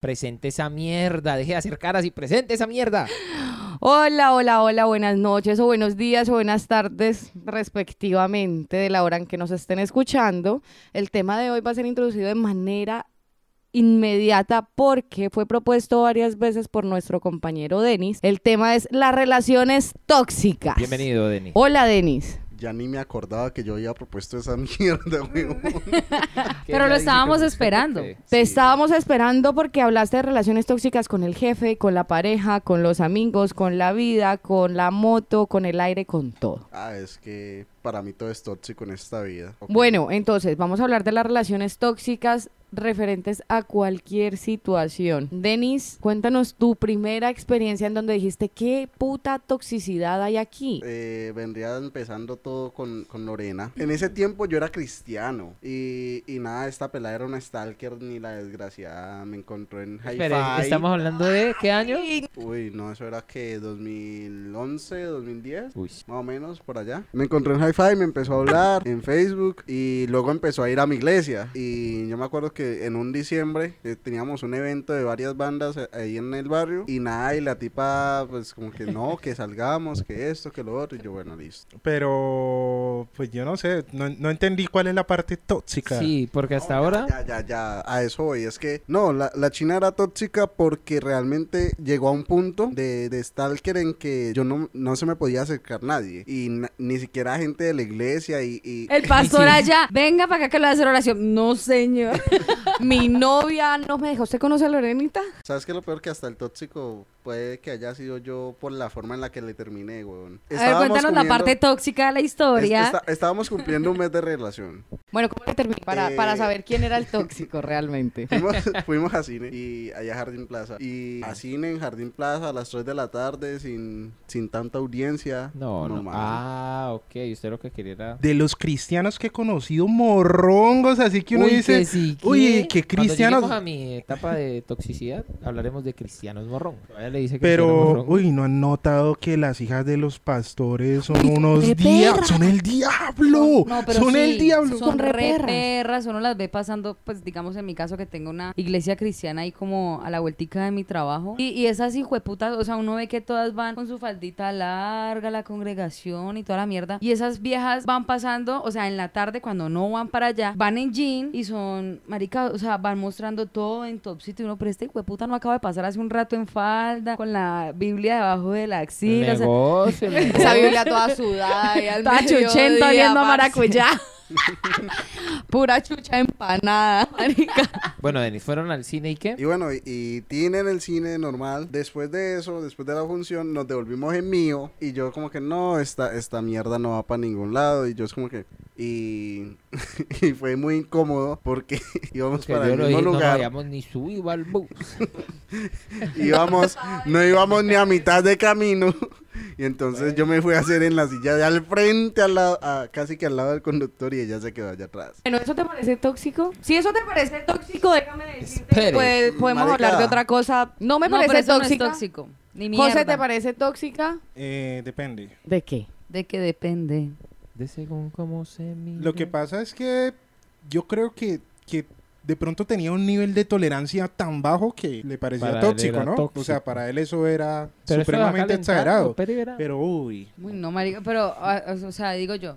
Presente esa mierda, deje de hacer caras y presente esa mierda. Hola, hola, hola, buenas noches o buenos días o buenas tardes, respectivamente, de la hora en que nos estén escuchando. El tema de hoy va a ser introducido de manera inmediata porque fue propuesto varias veces por nuestro compañero Denis. El tema es las relaciones tóxicas. Bienvenido, Denis. Hola, Denis. Ya ni me acordaba que yo había propuesto esa mierda, weón. Pero lo estábamos esperando. Te estábamos esperando porque hablaste de relaciones tóxicas con el jefe, con la pareja, con los amigos, con la vida, con la moto, con el aire, con todo. Ah, es que para mí todo es tóxico en esta vida. Bueno, entonces vamos a hablar de las relaciones tóxicas referentes a cualquier situación. Denis, cuéntanos tu primera experiencia en donde dijiste, ¿qué puta toxicidad hay aquí? Eh, vendría empezando todo con, con Lorena. En ese tiempo yo era cristiano y, y nada, esta pelada era una stalker ni la desgraciada me encontró en hi Espere, ¿estamos hablando de qué año? Uy, no, eso era que 2011, 2010, Uy. más o menos por allá. Me encontró en Hi-Fi, me empezó a hablar en Facebook y luego empezó a ir a mi iglesia. Y yo me acuerdo que en un diciembre eh, teníamos un evento de varias bandas eh, ahí en el barrio y nada, y la tipa pues como que no, que salgamos, que esto, que lo otro. Y yo, bueno, listo. Pero, pues yo no sé, no, no entendí cuál es la parte tóxica. Sí, porque hasta ahora... Ya, ya, ya, a eso voy. Es que, no, la, la china era tóxica porque realmente llegó a un punto de, de stalker en que yo no, no se me podía acercar nadie. Y na- ni siquiera gente de la iglesia y... y- El pastor allá, venga para acá que le voy a hacer oración. No, señor. Mi novia no me dejó. ¿Usted conoce a Lorenita? ¿Sabes qué es lo peor? Que hasta el tóxico puede que haya sido yo por la forma en la que le terminé, weón. A ver, cuéntanos la parte tóxica de la historia. es- esta- estábamos cumpliendo un mes de relación. Bueno, ¿cómo le terminé? Para, Eh. para saber quién era el tóxico realmente. Fuimos, fuimos a cine y allá a Jardín Plaza. Y a cine en Jardín Plaza a las 3 de la tarde sin, sin tanta audiencia. No, no. man. Ah, ok. Usted lo que quería era... De los cristianos que he conocido, morrongos, así que uno Uy, dice, que sí, uy, Cuando cristianos. lleguemos a mi etapa de toxicidad, hablaremos de cristianos morrón. Todavía le dice cristiano Pero, uy, ¿no han notado que las hijas de los pastores son unos diablos? Son el diablo. No, pero son sí, el diablo. Son Son re perras. perras. Uno las ve pasando, pues digamos en mi caso que tengo una iglesia cristiana ahí como a la vueltica de mi trabajo. Y, y esas hijueputas, o sea, uno ve que todas van con su faldita larga, la congregación y toda la mierda. Y esas viejas van pasando, o sea, en la tarde cuando no van para allá, van en jean y son, marica, o sea, van mostrando todo en top sitio. Y uno, pero este hijueputa no acaba de pasar hace un rato en con la Biblia debajo de la axila. o sea, negocio, Esa. Biblia toda sudada y al Toda chuchenta oliendo a maracuyá. Pura chucha empanada, marica. Bueno, Denis, ¿fueron al cine y qué? Y bueno, y, y en el cine normal. Después de eso, después de la función, nos devolvimos en mío. Y yo como que no, esta, esta mierda no va para ningún lado. Y yo es como que... Y, y fue muy incómodo porque íbamos Que para el mismo dije, no lugar. habíamos ni subido al bus. íbamos, no íbamos ni a mitad de camino. Y entonces yo me fui a hacer en la silla de al frente, al lado, a- casi que al lado del conductor y ella se quedó allá atrás. Bueno, ¿eso te parece tóxico? Si eso te parece tóxico, déjame decirte Espere. que puede- podemos Marica. hablar de otra cosa. No me No, pero parece eso no es tóxico. Ni mierda. José, ¿te parece tóxica? Eh, depende. ¿De qué? De que depende. De según cómo se mire. Lo que pasa es que yo creo que, que de pronto tenía un nivel de tolerancia tan bajo que le parecía Para tóxico, ¿no? tóxico. O sea, para él eso era Pero supremamente exagerado. pero uy, Uy, no, marica, pero, ah, o sea, digo yo.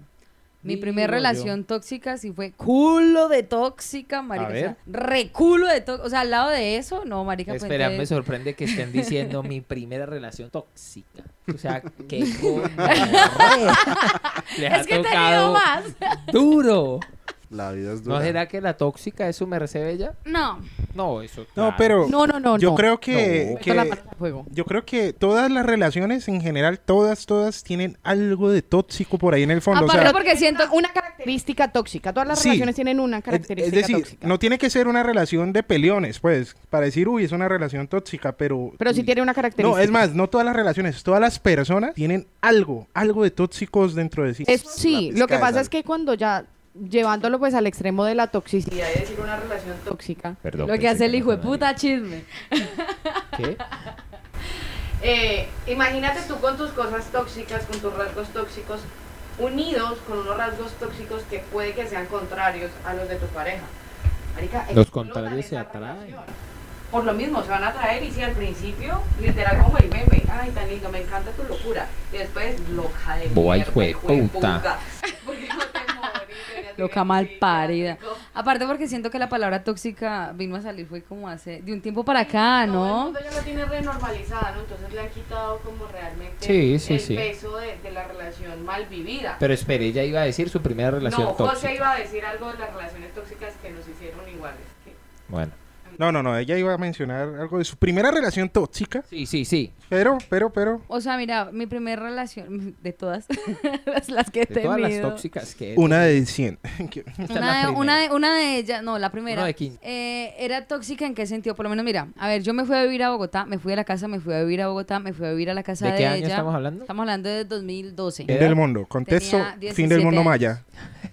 Mi primera yo. relación tóxica sí fue culo de tóxica, marica. A O sea, ver. re culo de tóxica. O sea, al lado de eso, no, marica. pues, Espera, me sorprende que estén diciendo mi primera relación tóxica. O sea, gonorrea. Les ha Es que he tenido tocado más. duro. La vida es dura. ¿No será que la tóxica es su merced bella? No. No, eso. no, claro. pero No, no, no, yo no. creo que, No. la yo creo que todas las relaciones en general, todas, todas tienen algo de tóxico por ahí en el fondo. o Aparte sea, porque siento... Una característica tóxica. Todas las Sí. relaciones tienen una característica es decir, tóxica. no tiene que ser una relación de peleones, pues, para decir, uy, es una relación tóxica, pero... Pero sí tiene una característica. No, es más, no todas las relaciones, todas las personas tienen algo, algo de tóxicos dentro de sí. Es- sí, lo que pasa es que cuando ya llevándolo pues al extremo de la toxicidad y decir una relación tóxica, Perdón, Lo que hace el hijo de puta chisme. ¿Qué? eh, imagínate tú con tus cosas tóxicas, con tus rasgos tóxicos, unidos con unos rasgos tóxicos que puede que sean contrarios a los de tu pareja. Marica, Los contrarios se atraen. por lo mismo se van a traer y si al principio, literal como el meme, ay tan lindo, me encanta tu locura. Y después loca de Boa, mierda, hijo de hijo de puta. puta. ¿Por qué no te morís? Deberías Loca mal parida. Aparte porque siento que la palabra tóxica vino a salir fue como hace de un tiempo para acá, Todo el ¿no? mundo ya la tiene renormalizada, ¿no? Entonces le han quitado como realmente Sí, sí, el sí. peso de, de la relación mal vivida. Pero espere, ella iba a decir su primera relación no, tóxica. José iba a decir algo de las relaciones tóxicas que nos hicieron iguales. que- Bueno. No, no, no, ella iba a mencionar algo de su primera relación tóxica, Sí, sí, sí. pero, pero, pero, O sea, mira, mi primera relación de todas las, las que he De todas las tenido. tóxicas que... una de 100. Esta es Una de, una, de, una de ellas, no, la primera. Uno de 15. eh, era tóxica en qué sentido, por lo menos mira, a ver, yo me fui a vivir a Bogotá, me fui a la casa, me fui a vivir a Bogotá, me fui a vivir a la casa ¿De de, qué año ella. estamos hablando? Estamos hablando de 2012. Fin del mundo. Contexto, fin del 17 mundo años. maya.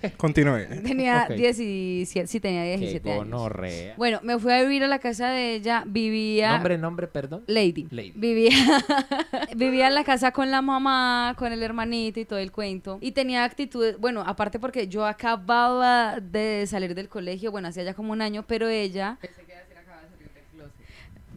Continúe. Tenía Ok. 17, sí, tenía Qué 17 años. gonorrea. Bueno, me fui a vivir a la casa de ella, vivía... Nombre, nombre, perdón. Lady. Lady. Vivía, vivía en la casa con la mamá, con el hermanito y todo el cuento. Y tenía actitudes, bueno, aparte porque yo acababa de salir del colegio, bueno, hacía ya como un año, pero ella...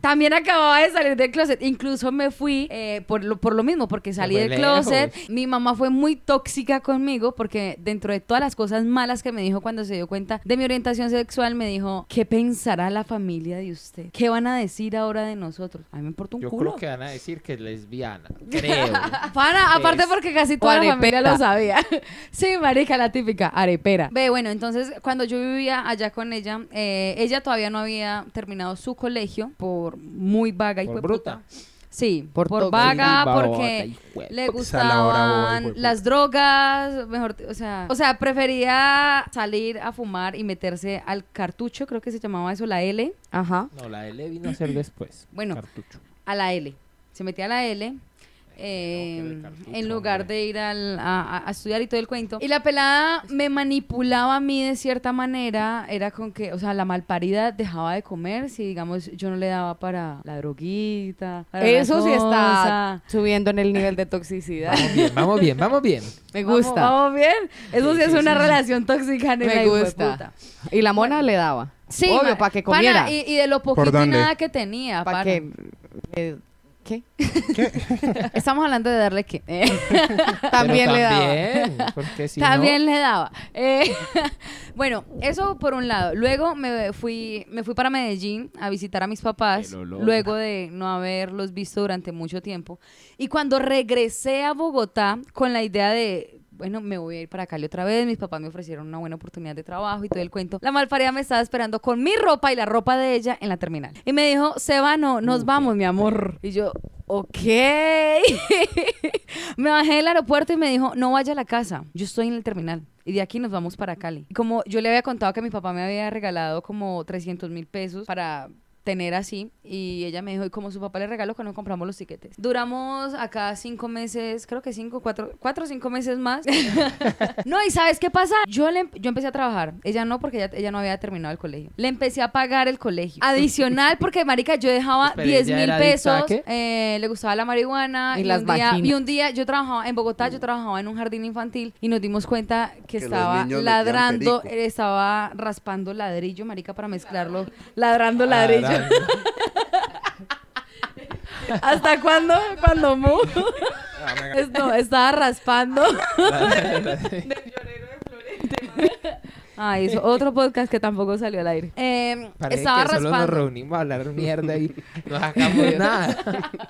También acababa de salir del closet. Incluso me fui eh, por, lo, por lo mismo, porque salí del closet. Mi mamá fue muy tóxica conmigo porque dentro de todas las cosas malas que me dijo cuando se dio cuenta de mi orientación sexual, me dijo, ¿qué pensará la familia de usted? ¿Qué van a decir ahora de nosotros? A mí me importa un Yo culo. creo que van a decir que es lesbiana. Creo. Pana, aparte porque casi toda la familia lo sabía. sí, marica, la típica, arepera. Ve, bueno, entonces cuando yo vivía allá con ella, eh, ella todavía no había terminado su colegio por muy vaga y Por bruta. Sí, Por por, vaga, porque le gustaban puta. las drogas, mejor, o sea, o sea, prefería salir a fumar y meterse al cartucho, creo que se llamaba eso, la L, Ajá. No, la L vino a ser después. Bueno. Cartucho. a la L. Se metía a la L. eh, cartucho, en lugar hombre. de ir al- a, estudiar y todo el cuento. Y la pelada me manipulaba a mí de cierta manera. Era con que, o sea, la malparida dejaba de comer si, digamos, yo no le daba para la droguita. para Eso sí está subiendo en el nivel de toxicidad. Vamos bien, vamos bien, vamos bien. Me gusta. Vamos, bien. Eso sí, Sí, es sí, una sí. relación tóxica. la Me gusta. Y la mona le daba. Sí, Obvio, para que pana, comiera. y, y de lo poquito y nada que tenía. Para que... eh, ¿Qué? Estamos hablando de darle que. También Pero le daba. también, Porque si También le daba. Eh, bueno, eso por un lado. Luego me fui, me fui para Medellín a visitar a mis papás, luego de no haberlos visto durante mucho tiempo. Y cuando regresé a Bogotá con la idea de, bueno, me voy a ir para Cali otra vez, mis papás me ofrecieron una buena oportunidad de trabajo y todo el cuento. La malparida me estaba esperando con mi ropa y la ropa de ella en la terminal. Y me dijo, Seba, no, nos vamos, mi amor. Y yo, ok. me bajé del aeropuerto y me dijo, no vaya a la casa, yo estoy en el terminal. Y de aquí nos vamos para Cali. Y como yo le había contado que mi papá me había regalado como 300 mil pesos para tener así y ella me dijo y como su papá le regaló cuando compramos los tiquetes duramos acá cinco meses creo que cinco cuatro cuatro o cinco meses más. No y sabes qué pasa yo le, yo empecé a trabajar. Ella no porque ella, ella no había terminado el colegio. Le empecé a pagar el colegio. Adicional porque marica yo dejaba Espera, 10 ¿ella mil pesos qué? eh, le gustaba la marihuana Y y, las un día, y un día yo trabajaba en Bogotá yo trabajaba en un jardín infantil y nos dimos cuenta que, Que estaba ladrando eh, estaba raspando ladrillo marica para mezclarlo ladrando ladrillo ¿Hasta cuándo? Cuando Mu no, estaba raspando. Del llorero de Florente. Ay, eso, otro podcast que tampoco salió al aire. Eh, Parece estaba que solo nos reunimos a hablar mierda y no sacamos nada.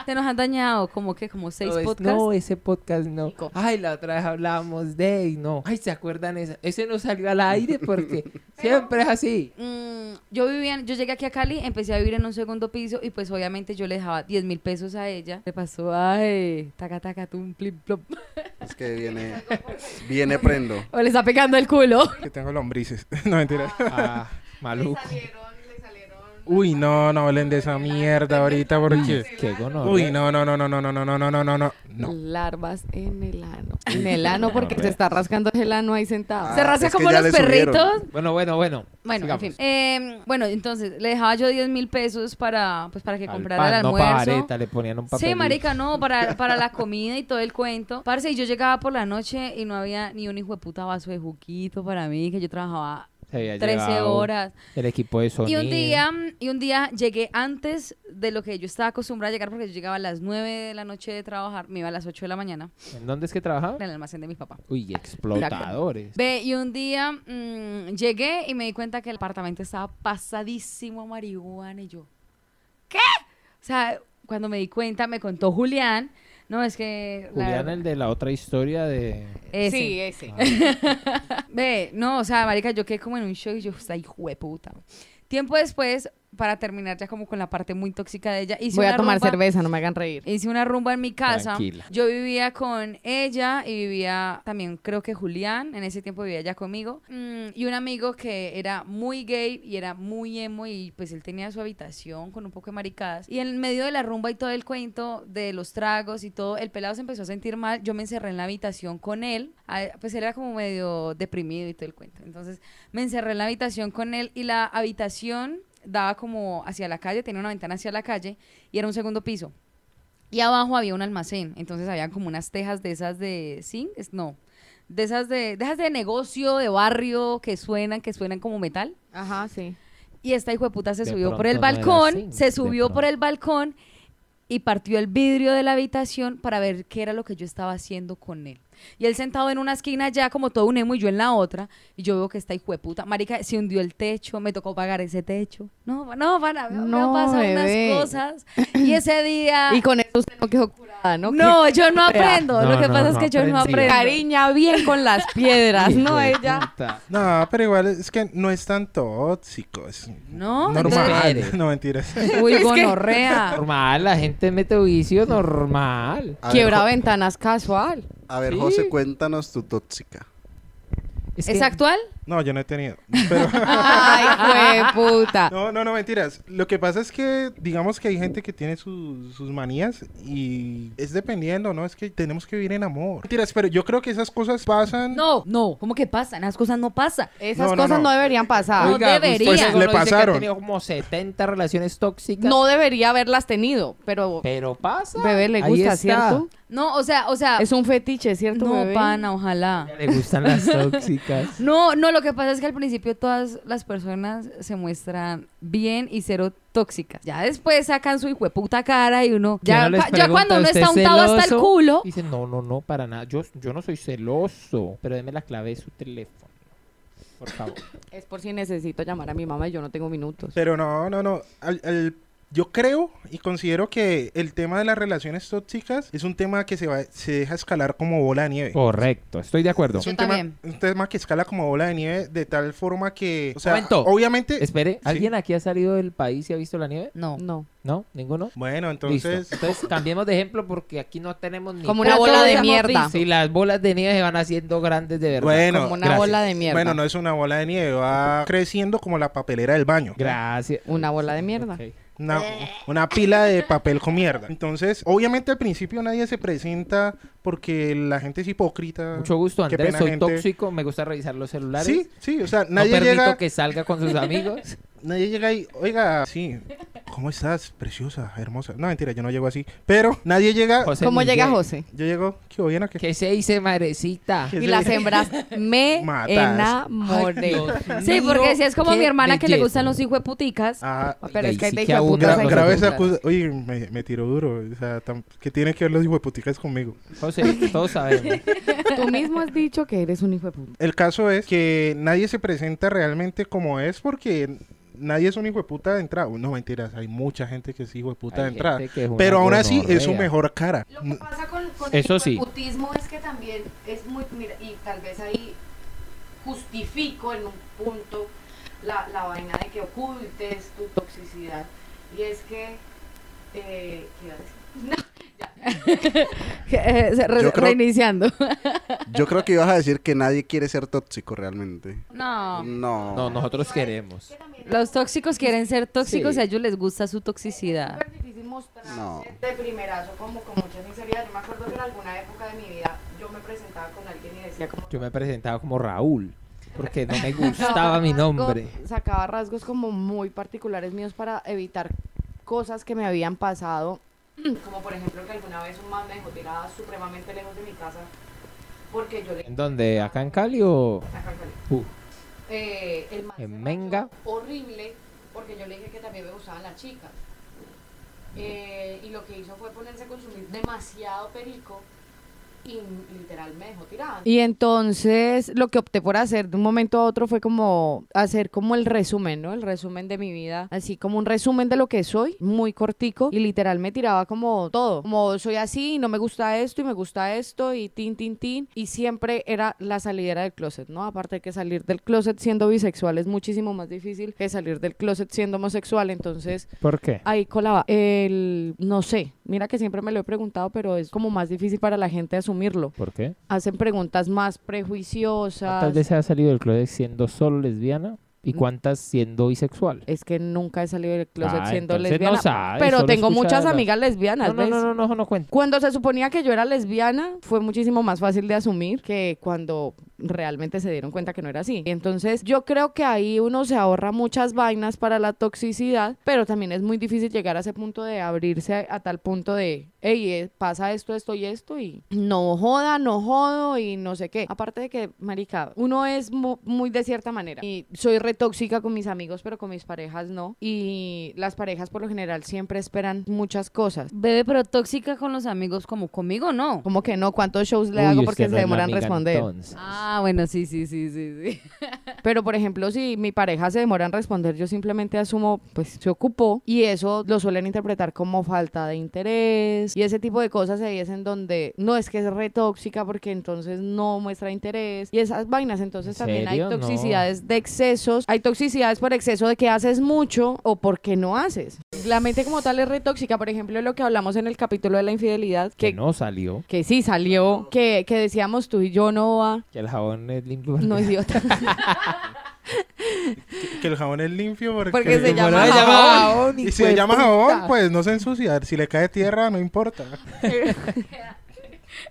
Se nos han dañado como que como seis No, es- podcasts. No, ese podcast no. Ay, la otra vez hablábamos de y no. Ay, ¿se acuerdan esa? Ese no salió al aire porque siempre es así. Mm, yo vivía, en- yo llegué aquí a Cali, empecé a vivir en un segundo piso y pues obviamente yo le dejaba 10 mil pesos a ella. Le pasó, ay, taca, taca, tum, plip, plop. Es que viene, viene prendo. O le está pegando el culo. Que tengo lombrices. no, mentira. Ah, maluco. Uy, no, no hablen de esa mierda ahorita porque... Qué. Uy, no, no, no, no, no, no, no, no, no, no, no, no. No. Larvas en el ano. En el ano porque se está rascando el ano ahí sentado. Ah, Se rasca como los perritos. Bueno, bueno, bueno. Bueno, en fin. Eh, bueno, entonces le dejaba yo 10 mil pesos para, pues, para que Al comprara pan, el no almuerzo. pajareta, le ponían un papel. Sí, marica, no, para, para la comida y todo el cuento. Parce, y yo llegaba por la noche y no había ni un hijo de puta vaso de juguito para mí, que yo trabajaba Se había 13 llevado horas. El equipo de Y sonido. un día, y un día llegué antes de lo que yo estaba acostumbrada a llegar porque yo llegaba a las 9 de la noche de trabajar, me iba a las 8 de la mañana ¿En dónde es que trabajaba? en el almacén de mi papá. Uy, explotadores. Ve, y un día mm, llegué y me di cuenta que el apartamento estaba pasadísimo a marihuana y yo, ¿qué? O sea, cuando me di cuenta me contó Julián, no, es que... Julián, el de la otra historia de... ese. Sí, ese. Ve, no, o sea, marica, yo quedé como en un show y yo, esta hijo de puta. Tiempo después, para terminar ya como con la parte muy tóxica de ella, hice Voy a una tomar rumba- cerveza, no me hagan reír. Hice una rumba en mi casa. Tranquila. Yo vivía con ella y vivía también, creo que Julián, en ese tiempo vivía ya conmigo. Mm, y un amigo que era muy gay y era muy emo y pues él tenía su habitación con un poco de maricadas. Y en medio de la rumba y todo el cuento de los tragos y todo, el pelado se empezó a sentir mal. Yo me encerré en la habitación con él. Ah, Pues él era como medio deprimido y todo el cuento. Entonces me encerré en la habitación con él y la habitación daba como hacia la calle, tenía una ventana hacia la calle y era un segundo piso. Y abajo había un almacén, entonces había como unas tejas de esas de zinc, es- no, de esas de, de esas de negocio, de barrio, que suenan, que suenan como metal. Ajá, sí. Y esta hijo de puta se De subió por el no balcón, zinc, se subió por el balcón y partió el vidrio de la habitación para ver qué era lo que yo estaba haciendo con él. Y él sentado en una esquina ya como todo un emo y yo en la otra. Y yo veo que esta hijo de puta, marica, se hundió el techo, me tocó pagar ese techo. No, no, van a, me No, bebé. unas cosas. Y ese día... Y con eso usted no quedó curada, ¿no? No, yo no aprendo. No, lo que no, pasa no es que yo no aprendo. Cariña bien con las piedras, ¿no? Ella. puta. No, pero igual es que no es tan tóxico. Es No, normal. no, mentiras. Uy, gonorrea. Normal, la gente mete vicio normal. Quiebra ventanas casual. A ver, Sí. José, cuéntanos tu tóxica. Es ¿Es que- actual? No, yo no he tenido. Pero... Ay, fue puta. No, no, no, mentiras. Lo que pasa es que, digamos que hay gente que tiene sus- sus manías y es dependiendo, ¿no? Es que tenemos que vivir en amor. Mentiras, pero yo creo que esas cosas pasan. No, no. ¿Cómo que pasan? Las cosas no pasan. Esas No, no, cosas no, no. deberían pasar. No Oiga, debería. usted seguro Le dice que pasaron. ha tenido como 70 relaciones tóxicas. No debería haberlas tenido, pero Pero pasa. bebé le Ahí gusta, está. ¿cierto? No, o sea, o sea. Es un fetiche, ¿cierto? no, bebé? pana, ojalá. Le gustan las tóxicas. No, no, lo que pasa es que al principio todas las personas se muestran bien y cero tóxicas. Ya después sacan su hijo de puta cara y uno. Ya Ya, no ya cuando uno ¿usted está es untado hasta el culo. Dicen, no, no, no, para nada. Yo, yo no soy celoso. Pero deme la clave de su teléfono. Por favor. Es por si necesito llamar a mi mamá y yo no tengo minutos. Pero no, no, no. Al- al- yo creo y considero que el tema de las relaciones tóxicas es un tema que se, va, se deja escalar como bola de nieve. Correcto, estoy de acuerdo. Es un Yo tema, también. un tema que escala como bola de nieve de tal forma que, o sea, Momento. obviamente, Espere, Sí. ¿alguien aquí ha salido del país y ha visto la nieve? No. No. ¿No? ¿Ninguno? bueno, Listo. entonces, Entonces cambiemos de ejemplo porque aquí no tenemos ni... Como una bola de mierda. Si las bolas de nieve se van haciendo grandes de verdad. bueno, Como una gracias. bola de mierda. bueno, no es una bola de nieve, va creciendo como la papelera del baño. Gracias. Una bola de mierda. Ok. Una, una pila de papel con mierda. Entonces, obviamente al principio nadie se presenta porque la gente es hipócrita. Mucho gusto, Andrés. Soy gente. tóxico. Me gusta revisar los celulares. Sí, sí, o sea, No nadie permito llega, que salga con sus amigos. nadie llega y, oiga, sí, ¿cómo estás? Preciosa, hermosa. No, mentira, yo no llego así. Pero nadie llega, José ¿Cómo Miguel. llega José? yo llego, ¿qué bien a qué? ¿Qué se dice, madrecita? ¿Qué Y las hembras me Matas. enamoré. Sí, porque si es como mi hermana que le gustan los hijos de puticas. Ah, Pero es que hay de que hijo de. Oye, me, me tiró duro. O sea, tam- ¿qué tiene que ver los hijueputicas conmigo? José, todos sabemos. Tú mismo has dicho que eres un hijo de puta. El caso es que nadie se presenta realmente como es porque nadie es un hijo de puta de entrada. No, mentiras, hay mucha gente que es hijo de puta de Hay entrada. es una Pero aún así es su mejor cara. Lo que pasa con, con Eso el sí. putismo es que también es muy, mira, y tal vez ahí justifico en un punto la, la vaina de que ocultes tu toxicidad. Y es que, eh, ¿qué iba a decir? Eh, se- re- Yo creo- Reiniciando. Yo creo que ibas a decir que nadie quiere ser tóxico realmente. No. No. No, nosotros queremos. Los tóxicos quieren ser tóxicos Sí. y a ellos les gusta su toxicidad. súper difícil mostrarse No. de primerazo como con mucha sinceridad. Yo me acuerdo que en alguna época de mi vida yo me presentaba con alguien y decía como... Yo me presentaba como Raúl. Porque no me gustaba mi nombre. Sacaba rasgos como muy particulares míos para evitar cosas que me habían pasado. Como por ejemplo que alguna vez un man me dejó tirada supremamente lejos de mi casa porque yo le... ¿En dónde? ¿Acá en Cali o...? Acá en Cali. Uh, eh, el man En Menga. horrible porque yo le dije que también me gustaban las chicas. Eh, y lo que hizo fue ponerse a consumir demasiado perico y literal me dejó tirada. Y entonces lo que opté por hacer de un momento a otro fue como hacer como el resumen, ¿no? El resumen de mi vida, así como un resumen de lo que soy, muy cortico y literal me tiraba como todo, como soy así y no me gusta esto y me gusta esto y tin, tin, tin y siempre era la salidera del closet, ¿no? Aparte de que salir del closet siendo bisexual es muchísimo más difícil que salir del closet siendo homosexual, entonces ¿Por qué? ahí colaba el, no sé, mira que siempre me lo he preguntado, pero es como más difícil para la gente asumirlo. ¿Por qué? Hacen preguntas más prejuiciosas. ¿Cuántas veces has salido del closet siendo solo lesbiana? ¿Y cuántas siendo bisexual? Es que nunca he salido del closet Ah, siendo lesbiana. no pero tengo muchas amigas lesbianas. No, no, ¿ves? no, no, no, no, no cuenta. Cuando se suponía que yo era lesbiana, fue muchísimo más fácil de asumir que cuando realmente se dieron cuenta que no era así. Entonces, yo creo que ahí uno se ahorra muchas vainas para la toxicidad, pero también es muy difícil llegar a ese punto de abrirse a, a tal punto de, hey, eh, pasa esto, esto y esto, y no joda, no jodo, y no sé qué. Aparte de que, marica, uno es mu- muy de cierta manera. Y soy re tóxica con mis amigos, pero con mis parejas no. Y las parejas por lo general siempre esperan muchas cosas. Bebé, pero tóxica con los amigos como conmigo, no. Como que no, ¿cuántos shows le Uy, hago porque se demoran en responder? entonces. Ah, bueno, sí, sí, sí, sí, sí. Pero por ejemplo, si mi pareja se demora en responder, yo simplemente asumo, pues se ocupó y eso lo suelen interpretar como falta de interés y ese tipo de cosas ahí es en donde no es que es re tóxica porque entonces no muestra interés y esas vainas, entonces ¿En también hay? No. toxicidades de excesos, hay toxicidades por exceso de que haces mucho o porque no haces. La mente como tal es re tóxica, por ejemplo, lo que hablamos en el capítulo de la infidelidad, Que que, no salió. que sí salió, que, que decíamos tú y yo no va, Que el jabón es limpio. no idiota. Que el jabón es limpio porque... Porque se llama jabón. jabón, Y si de se llama puta. jabón, pues no se ensucia. Si le cae tierra, no importa.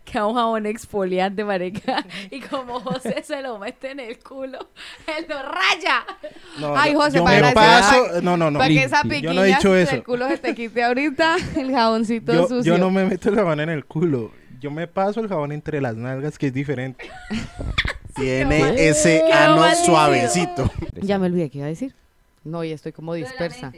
Queda un jabón exfoliante, marica. Y como José se lo mete en el culo, él lo raya. No, Ay, José, yo para me paso... No, no, no. Para que esa piquiña Yo no he dicho eso. del culo se te quite ahorita, el jaboncito Yo, sucio. yo no me meto el jabón en el culo. Yo me paso el jabón entre las nalgas, que es diferente. Tiene ese ano suavecito. Ya me olvidé qué iba a decir. No, y estoy como dispersa.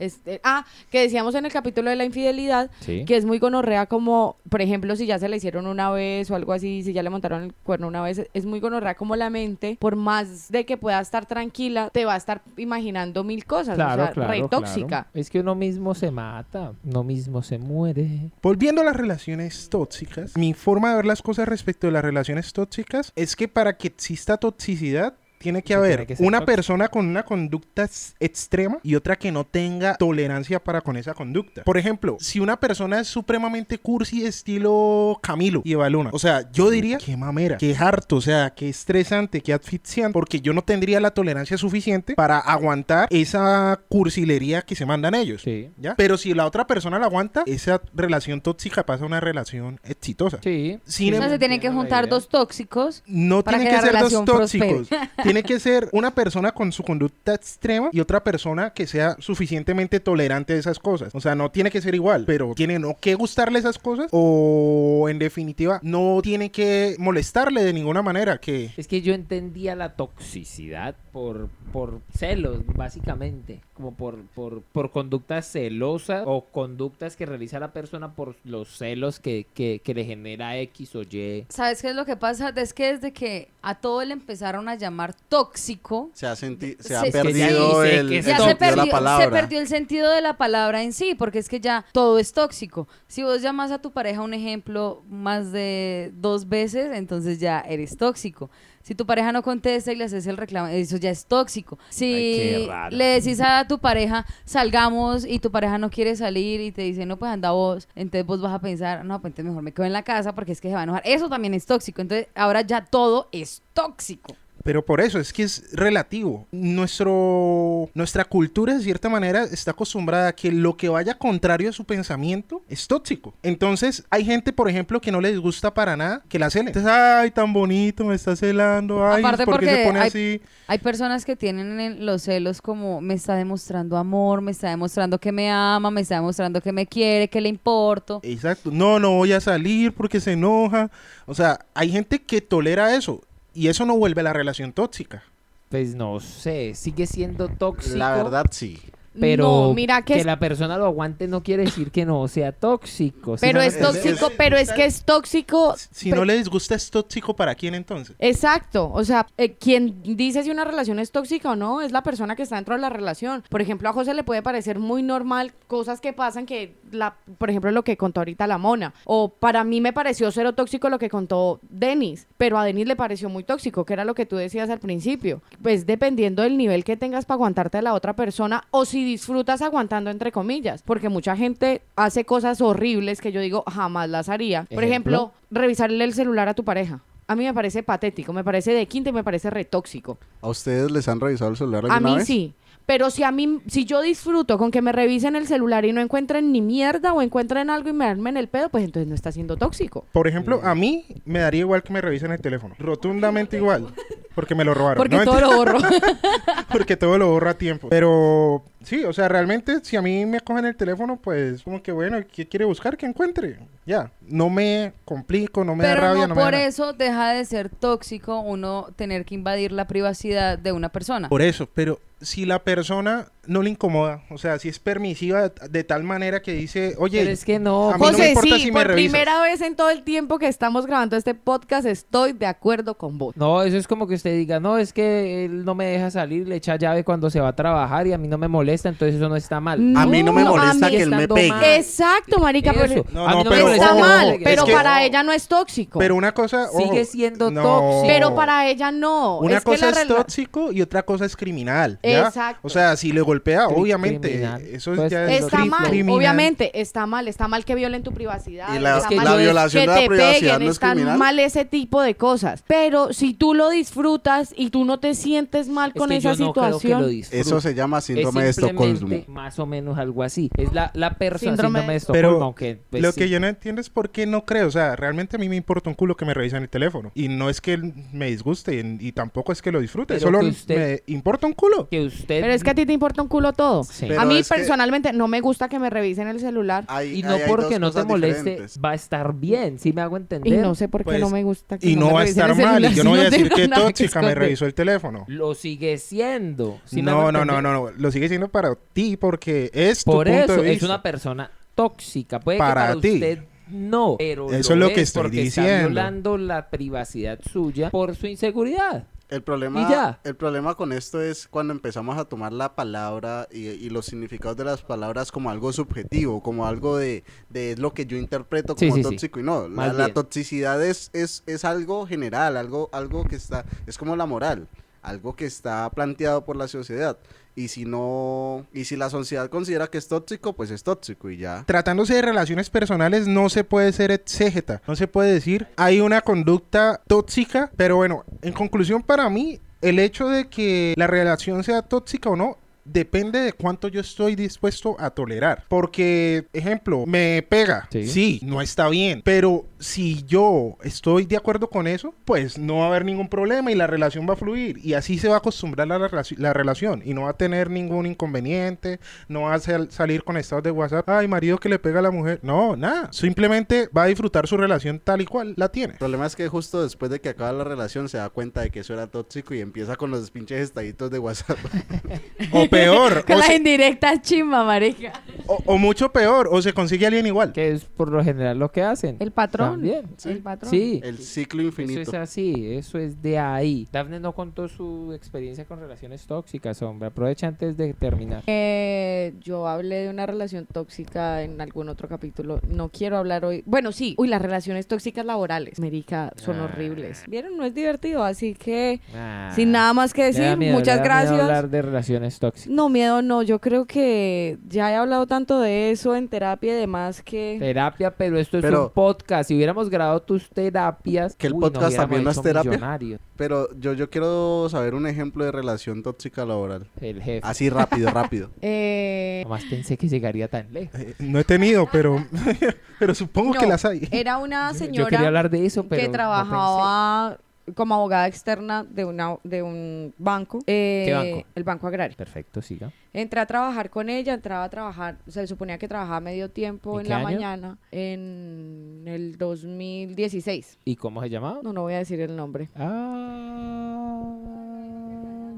Este, ah, que decíamos en el capítulo de la infidelidad Sí. que es muy gonorrea como, por ejemplo, si ya se le hicieron una vez o algo así, si ya le montaron el cuerno una vez, es muy gonorrea como la mente, por más de que pueda estar tranquila, te va a estar imaginando mil cosas, Claro, o sea, claro, re claro. tóxica. Es que uno mismo se mata, uno mismo se muere. Volviendo a las relaciones tóxicas, mi forma de ver las cosas respecto de las relaciones tóxicas es que para que exista toxicidad tiene que haber tiene que ser una tóxico. persona con una conducta extrema y otra que no tenga tolerancia para con esa conducta. Por ejemplo, si una persona es supremamente cursi estilo Camilo y Eva Luna, o sea, yo diría que mamera, que harto, o sea, que estresante, que asfixiante, porque yo no tendría la tolerancia suficiente para aguantar esa cursilería que se mandan ellos. Sí. ¿Ya? Pero si la otra persona la aguanta, esa relación tóxica pasa a una relación exitosa. Sí. Sin O sea, em- se tienen que juntar dos tóxicos. No Para tienen que que la ser dos relación tóxicos. Tiene que ser una persona con su conducta extrema y otra persona que sea suficientemente tolerante de esas cosas. O sea, no tiene que ser igual, pero tiene no que gustarle esas cosas o en definitiva no tiene que molestarle de ninguna manera que Es que yo entendía la toxicidad por, por celos, básicamente. Como por, por, por conductas celosas o conductas que realiza la persona por los celos que, que, que le genera X o Y. ¿Sabes qué es lo que pasa? Es que desde que a todo le empezaron a llamar tóxico, Se ha, senti- se ha perdido el, se perdió, la palabra. se perdió el sentido de la palabra en sí, porque es que ya todo es tóxico. Si vos llamas a tu pareja un ejemplo más de dos veces, entonces ya eres tóxico. Si tu pareja no contesta y le haces el reclamo, eso ya es tóxico. Si Ay, le decís a tu pareja, salgamos y tu pareja no quiere salir y te dice, no, pues anda vos, entonces vos vas a pensar, no, pues entonces mejor me quedo en la casa porque es que se va a enojar. Eso también es tóxico. Entonces ahora ya todo es tóxico. Pero por eso es que es relativo. Nuestro, nuestra cultura, de cierta manera, está acostumbrada a que lo que vaya contrario a su pensamiento es tóxico. Entonces, hay gente, por ejemplo, que no les gusta para nada que la celen. Entonces, ay, tan bonito, me está celando. Ay, Aparte ¿por qué porque se pone hay- así? Hay personas que tienen en los celos como me está demostrando amor, me está demostrando que me ama, me está demostrando que me quiere, que le importo. Exacto. No, no voy a salir porque se enoja. O sea, hay gente que tolera eso. Y eso no vuelve a la relación tóxica. Pues no sé, sigue siendo tóxico. La verdad, sí. Pero no, mira que, que es- la persona lo aguante no quiere decir que no sea tóxico. ¿sí pero es tóxico, es- pero es que es tóxico. Si no le disgusta, ¿es tóxico para quién entonces? Exacto, o sea, eh, quien dice si una relación es tóxica o no es la persona que está dentro de la relación. Por ejemplo, a José le puede parecer muy normal cosas que pasan que, la, por ejemplo, lo que contó ahorita la mona. O para mí me pareció cero tóxico lo que contó Denis, pero a Denis le pareció muy tóxico, que era lo que tú decías al principio. Pues dependiendo del nivel que tengas para aguantarte a la otra persona o si disfrutas aguantando entre comillas, porque mucha gente hace cosas horribles que yo digo jamás las haría. Por Ejemplo. revisarle el celular a tu pareja. A mí me parece patético, me parece de quinta y me parece retóxico. ¿A ustedes les han revisado el celular alguna A mí vez? sí. Pero si a mí, si yo disfruto con que me revisen el celular y no encuentren ni mierda o encuentren algo y me armen el pedo, pues entonces no está siendo tóxico. Por ejemplo, a mí me daría igual que me revisen el teléfono. Rotundamente igual. Porque me lo robaron. Porque No, todo lo borro. porque todo lo borra a tiempo. Pero sí, o sea, realmente si a mí me cogen el teléfono, pues como que bueno, ¿qué quiere buscar? Que encuentre. Ya, no me complico, no me Pero da rabia, no, no, me da por nada. eso deja de ser tóxico uno tener que invadir la privacidad de una persona. Por eso, pero si la persona no le incomoda, o sea, si es permisiva de, de tal manera que dice, oye, Pero es que no. a mí no me importa sí, si me por revisas. primera vez en todo el tiempo que estamos grabando este podcast estoy de acuerdo con vos. No, eso es como que usted diga, no, es que él no me deja salir, le echa llave cuando se va a trabajar y a mí no me molesta, entonces eso no está mal. A mí no me molesta que él me pegue. mal. Exacto, marica, pero Eso. No, A mí no, me pero molesta está me mal, pero Es que- para ella no es tóxico. Pero una cosa... ojo, Sigue siendo no. tóxico. Pero para ella no. Una es que cosa la es tóxico y otra cosa es criminal. ¿ya? Exacto. O sea, si le golpea, Cri- obviamente, criminal. eso Pues ya es Está mal, criminal. obviamente, está mal, está mal que violen tu privacidad. Y la- está que mal la que violación de la te privacidad peguen, no es están criminal. mal ese tipo de cosas. Pero si tú lo disfrutas y tú no te sientes mal Es con que esa yo no creo que lo situación. Eso se llama es síndrome de simplemente Estocolmo. más o menos algo así. Es la, la persona Síndrome síndrome, de de Estocolmo, Pero aunque, pues, lo sí. que yo no entiendo es por qué no creo. O sea, realmente a mí me importa un culo que me revisen el teléfono. Y no es que me disguste y, y tampoco es que lo disfrute. Pero Solo que usted- me importa un culo. que usted pero es que a ti te importa un culo todo. Sí. A mí personalmente no me gusta que me revisen el celular Hay- y no hay porque no te moleste diferentes. va a estar bien, si me hago entender. y no sé por qué Pues, no me gusta que Y no, me va a estar mal. celular Y yo no voy a decir que tóxica me revisó el teléfono. Lo sigue siendo. ¿sí me hago no, no, no, no, no. Lo sigue siendo para ti porque es Por tu punto eso de es una persona tóxica. Puede Para que para ti. usted no, pero Eso es lo que estoy porque está diciendo. violando la privacidad suya por su inseguridad. El problema, Y ya. el problema con esto es cuando empezamos a tomar la palabra y, y los significados de las palabras como algo subjetivo, como algo de, de es lo que yo interpreto como sí, sí. tóxico y no. La, la toxicidad es, es, es algo general, algo, algo que está, es como la moral, algo que está planteado por la sociedad. Y si no, y si la sociedad considera que es tóxico, pues es tóxico y ya. Tratándose de relaciones personales no se puede ser exégeta, no se puede decir hay una conducta tóxica, pero bueno, en conclusión para mí el hecho de que la relación sea tóxica o no depende de cuánto yo estoy dispuesto a tolerar. Porque, ejemplo, me pega. Sí. Sí. no está bien. Pero si yo estoy de acuerdo con eso, pues no va a haber ningún problema y la relación va a fluir. Y así se va a acostumbrar la, relaci- la relación. Y no va a tener ningún inconveniente. No va a sal- salir con estados de WhatsApp. Ay, marido que le pega a la mujer. No, nada. Simplemente va a disfrutar su relación tal y cual la tiene. El problema es que justo después de que acaba la relación se da cuenta de que eso era tóxico y empieza con los pinches estaditos de WhatsApp. O peor. Con o, las indirectas chimba, marica. O- o mucho peor. O se consigue alguien igual. Que es por lo general lo que hacen. El patrón. También. El patrón. Sí. El ciclo Eso infinito. es así, eso es de ahí. Dafne no contó su experiencia con relaciones tóxicas, hombre. Aprovecha antes de terminar. Eh, yo hablé de una relación tóxica en algún otro capítulo. No quiero hablar hoy. Bueno, sí. Uy, las relaciones tóxicas laborales. América son Ah. horribles. Vieron, no es divertido. Así que, Ah, sin nada más que decir, miedo, muchas gracias. hablar de relaciones tóxicas. No, miedo no. Yo creo que ya he hablado tanto de eso en terapia y demás que. Terapia, pero esto es Pero- un podcast. Si hubiéramos grabado tus terapias, Que el uy, podcast también no es hecho terapia. Pero yo, yo quiero saber un ejemplo de relación tóxica laboral. El jefe. Así rápido, rápido. Eh, Jamás pensé que llegaría tan lejos. Eh, no he tenido, pero, pero supongo que las hay. Era una Yo quería señora hablar de eso, pero que no trabajaba como abogada externa de, una, de un banco. eh, ¿Qué banco? El Banco Agrario. Perfecto, siga. Entré a trabajar con ella, entraba a trabajar, se suponía que trabajaba medio tiempo ¿En la año? mañana, en el 2016. ¿Y cómo se llamaba? No, no voy a decir el nombre. Ah,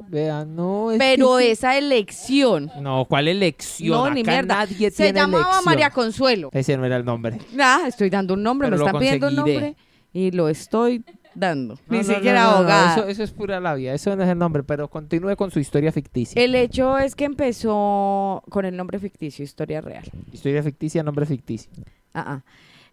Vea, no. es Pero que- esa elección No, ¿cuál elección? No, ni mierda. Nadie se tiene llamaba elección. María Consuelo. Ese no era el nombre. Ah, estoy dando un nombre, Pero me están pidiendo un nombre y lo estoy dando. No, Ni no, siquiera no, no, abogada. Eso, eso es pura labia. Eso no es el nombre, pero continúe con su historia ficticia. El hecho es que empezó con el nombre ficticio, historia real. Historia ficticia, nombre ficticio. Ah, ah.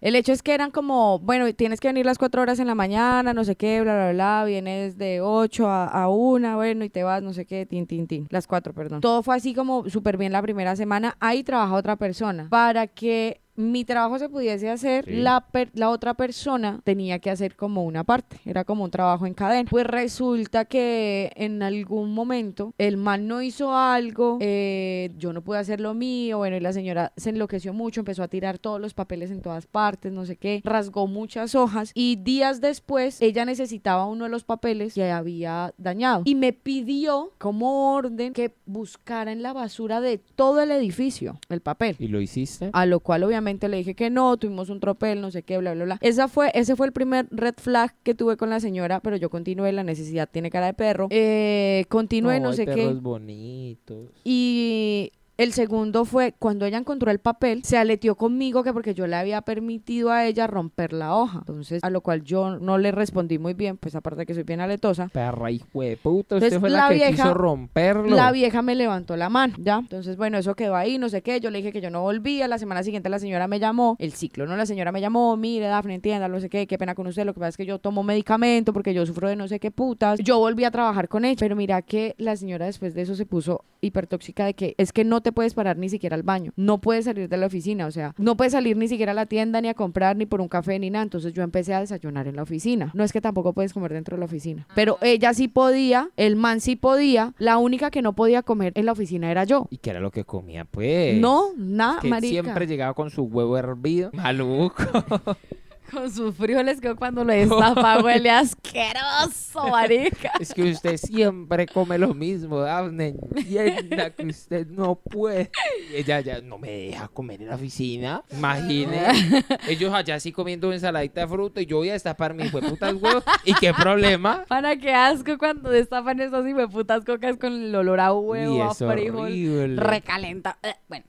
El hecho es que eran como, bueno, tienes que venir las cuatro horas en la mañana, no sé qué, bla, bla, bla, vienes de ocho a, a una, bueno, y te vas, no sé qué, tin, tin, tin. Las cuatro, perdón. Todo fue así como súper bien la primera semana. Ahí trabaja otra persona. Para que mi trabajo se pudiese hacer, Sí. la, per- la otra persona tenía que hacer como una parte. Era como un trabajo en cadena. Pues resulta que en algún momento el man no hizo algo, eh, yo no pude hacer lo mío, bueno, y la señora se enloqueció mucho, empezó a tirar todos los papeles en todas partes, no sé qué, rasgó muchas hojas y días después ella necesitaba uno de los papeles que había dañado y me pidió como orden que buscara en la basura de todo el edificio el papel. ¿Y lo hiciste? A lo cual obviamente le dije que no, tuvimos un tropel, no sé qué, bla, bla, bla. Esa fue, ese fue el primer red flag que tuve con la señora, pero yo continué, la necesidad tiene cara de perro. Eh, continué, no, hay sé qué. bonitos. Y el segundo fue cuando ella encontró el papel, se aleteó conmigo que porque yo le había permitido a ella romper la hoja. Entonces, a lo cual yo no le respondí muy bien, pues aparte de que soy bien aletosa. Perra hijo de puta. Usted Entonces, fue la, la que vieja- quiso romperlo. La vieja me levantó la mano, ¿ya? Entonces, bueno, eso quedó ahí, no sé qué. Yo le dije que yo no volvía. La semana siguiente la señora me llamó, el ciclo, ¿no? La señora me llamó, mire, Dafne, entienda, no sé qué, qué pena con usted. Lo que pasa es que yo tomo medicamento porque yo sufro de no sé qué putas. Yo volví a trabajar con ella, pero mira que la señora después de eso se puso hipertóxica de que es que no te puedes parar ni siquiera al baño, no puedes salir de la oficina, o sea, no puedes salir ni siquiera a la tienda, ni a comprar, ni por un café, ni nada. Entonces yo empecé a desayunar en la oficina. No es que tampoco puedes comer dentro de la oficina, pero ella sí podía, el man sí podía, la única que no podía comer en la oficina era yo. ¿Y qué era lo que comía, pues? No, nada, que marica. siempre llegaba con su huevo hervido. Maluco. Con sus frijoles que cuando lo destapa huele asqueroso, marica. es que usted siempre come lo mismo, Daphne. Entienda que usted no puede. Y ella ya no me deja comer en la oficina. Imagine. Ellos allá así comiendo ensaladita de fruta y yo voy a destapar mis hueputas huevos. ¿Y qué problema? Para qué asco cuando destapan esas putas cocas con el olor a huevo, Uy, a frijol, horrible. recalenta. Bueno,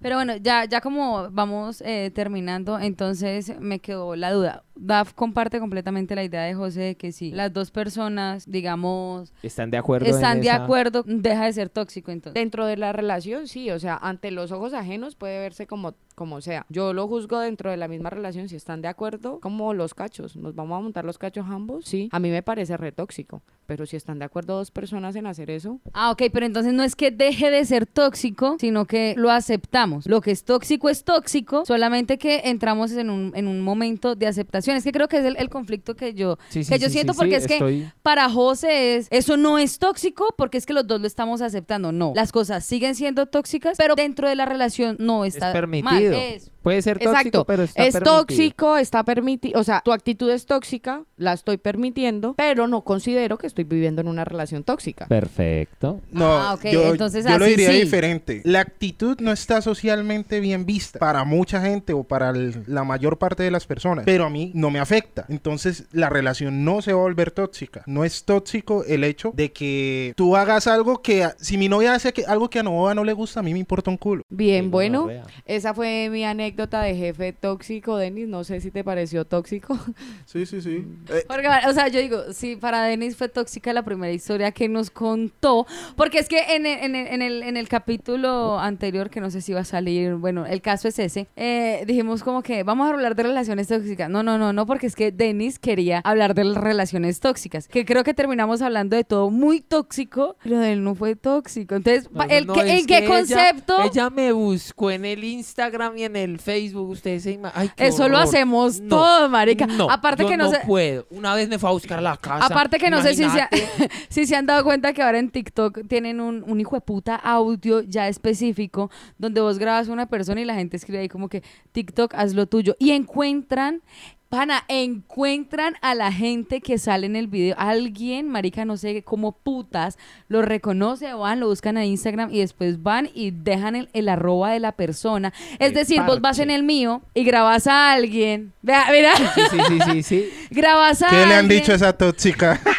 Pero bueno, ya, ya como vamos eh, terminando, entonces me quedó la duda. Daf comparte completamente la idea de José de que si las dos personas, digamos, ¿Están de acuerdo? en están de esa- acuerdo, deja de ser tóxico entonces. dentro de la relación, sí, o sea, ante los ojos ajenos puede verse como, como sea. Yo lo juzgo dentro de la misma relación, si están de acuerdo, como los cachos. Nos vamos a montar los cachos ambos, sí. A mí me parece re tóxico, pero si están de acuerdo dos personas en hacer eso, Ah, ok, pero entonces no es que deje de ser tóxico, sino que lo aceptamos. Lo que es tóxico es tóxico, solamente que entramos en un, en un momento de aceptación. Es que creo que es el, el conflicto que yo, Sí, sí, que yo sí, siento porque es que para José es, eso no es tóxico porque es que los dos lo estamos aceptando. No, las cosas siguen siendo tóxicas, pero dentro de la relación no Es está permitido. mal. Es- Puede ser tóxico, Exacto. pero está es permitido. tóxico, está permitido, o sea, tu actitud es tóxica, la estoy permitiendo, pero no considero que estoy viviendo en una relación tóxica. Perfecto. No, Ah, ok, yo, entonces yo lo diría sí. diferente. La actitud no está socialmente bien vista para mucha gente o para el- la mayor parte de las personas, pero a mí no me afecta. Entonces la relación no se va a volver tóxica. No es tóxico el hecho de que tú hagas algo que, a- si mi novia hace que, algo que a Nova no le gusta, a mí me importa un culo. Bien, bueno, esa fue mi anécdota de jefe tóxico, Denis. No sé si te pareció tóxico. Sí, sí, sí. Eh, Porque, o sea, yo digo, sí, para Denis fue tóxica la primera historia que nos contó, porque es que en el, en el, en el, en el capítulo anterior, que no sé si va a salir, bueno, el caso es ese, eh, dijimos como que vamos a hablar de relaciones tóxicas. No, no, no, no, porque es que Denis quería hablar de las relaciones tóxicas, que creo que terminamos hablando de todo muy tóxico, pero de él no fue tóxico. Entonces, No, ¿el, no, ¿en qué que concepto? Ella, ella me buscó en el Instagram y en el Facebook. Ustedes se ima- Ay, qué Eso lo hacemos No, todo, marica. No, Aparte yo que no, no se... puedo. Una vez me fue a buscar la casa. Aparte que no sé si se, si se han dado cuenta que ahora en TikTok tienen un, un hijo de puta audio ya específico donde vos grabas a una persona y la gente escribe ahí como que TikTok haz lo tuyo y encuentran Pana, encuentran a la gente que sale en el video. Alguien, marica, no sé cómo putas, lo reconoce, van, lo buscan a Instagram y después van y dejan el, el arroba de la persona. Es El decir, vos vas en el mío y grabas a alguien. Vea, mira, Sí, sí, sí, sí, sí. grabas a ¿Qué le han dicho a esa tóxica?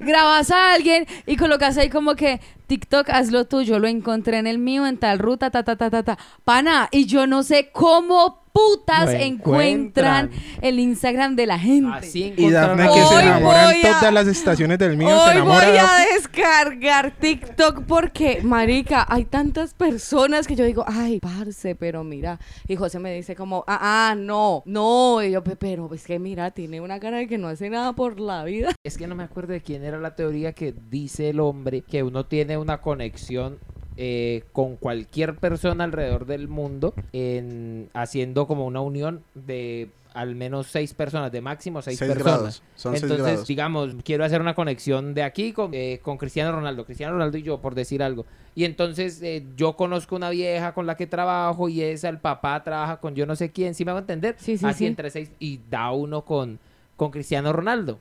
grabas a alguien y colocas ahí como que TikTok, haz lo tuyo, lo encontré en el mío, en tal ruta, ta, ta, ta, ta, ta. Pana, y yo no sé cómo putas encuentran encuentran. el Instagram de la gente. Así Y Dafne que se enamora en todas las estaciones del mío, se Hoy enamora. voy a descargar TikTok porque, marica, hay tantas personas que yo digo, ay, parce, pero mira. Y José me dice como, ah, ah, no, no. Y yo, "Pe- pero es que mira, tiene una cara de que no hace nada por la vida. Es que no me acuerdo de quién era la teoría que dice el hombre que uno tiene una conexión eh, con cualquier persona alrededor del mundo en haciendo como una unión de al menos seis personas, de máximo seis, Seis personas. grados. Son seis Entonces, grados. digamos, quiero hacer una conexión de aquí con, eh, con Cristiano Ronaldo, Cristiano Ronaldo y yo, por decir algo. Y entonces eh, yo conozco una vieja con la que trabajo y esa, el papá trabaja con yo no sé quién, ¿sí me hago entender? Sí, sí, Así sí. entre seis y da uno con, con Cristiano Ronaldo.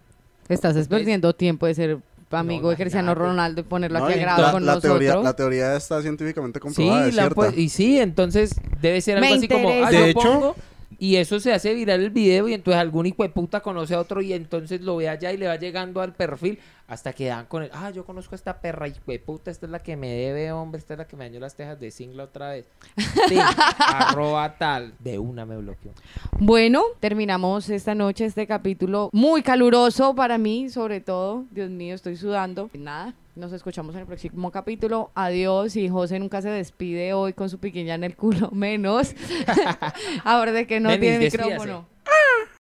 Estás perdiendo tiempo de ser amigo No, de Cristiano. Ronaldo y ponerlo No, aquí a con la nosotros. teoría, la teoría está científicamente Sí, comprobada, es la cierta. pu- y sí, entonces debe ser algo Me así como, ah, yo De hecho- pongo, y eso se hace viral el video y entonces algún hijo de puta conoce a otro y entonces lo ve allá y le va llegando al perfil hasta que dan con el, ah, yo conozco a esta perra hijo de puta, esta es la que me debe, hombre, esta es la que me dañó las tejas de zinc la otra vez. Sí, arroba tal, de una me bloqueó. Bueno, terminamos esta noche este capítulo muy caluroso para mí, sobre todo. Dios mío, estoy sudando. Nada, nos escuchamos en el próximo capítulo. Adiós. Y José nunca se despide hoy con su piquiña en el culo, menos. Ahora de que no tiene despídase. micrófono.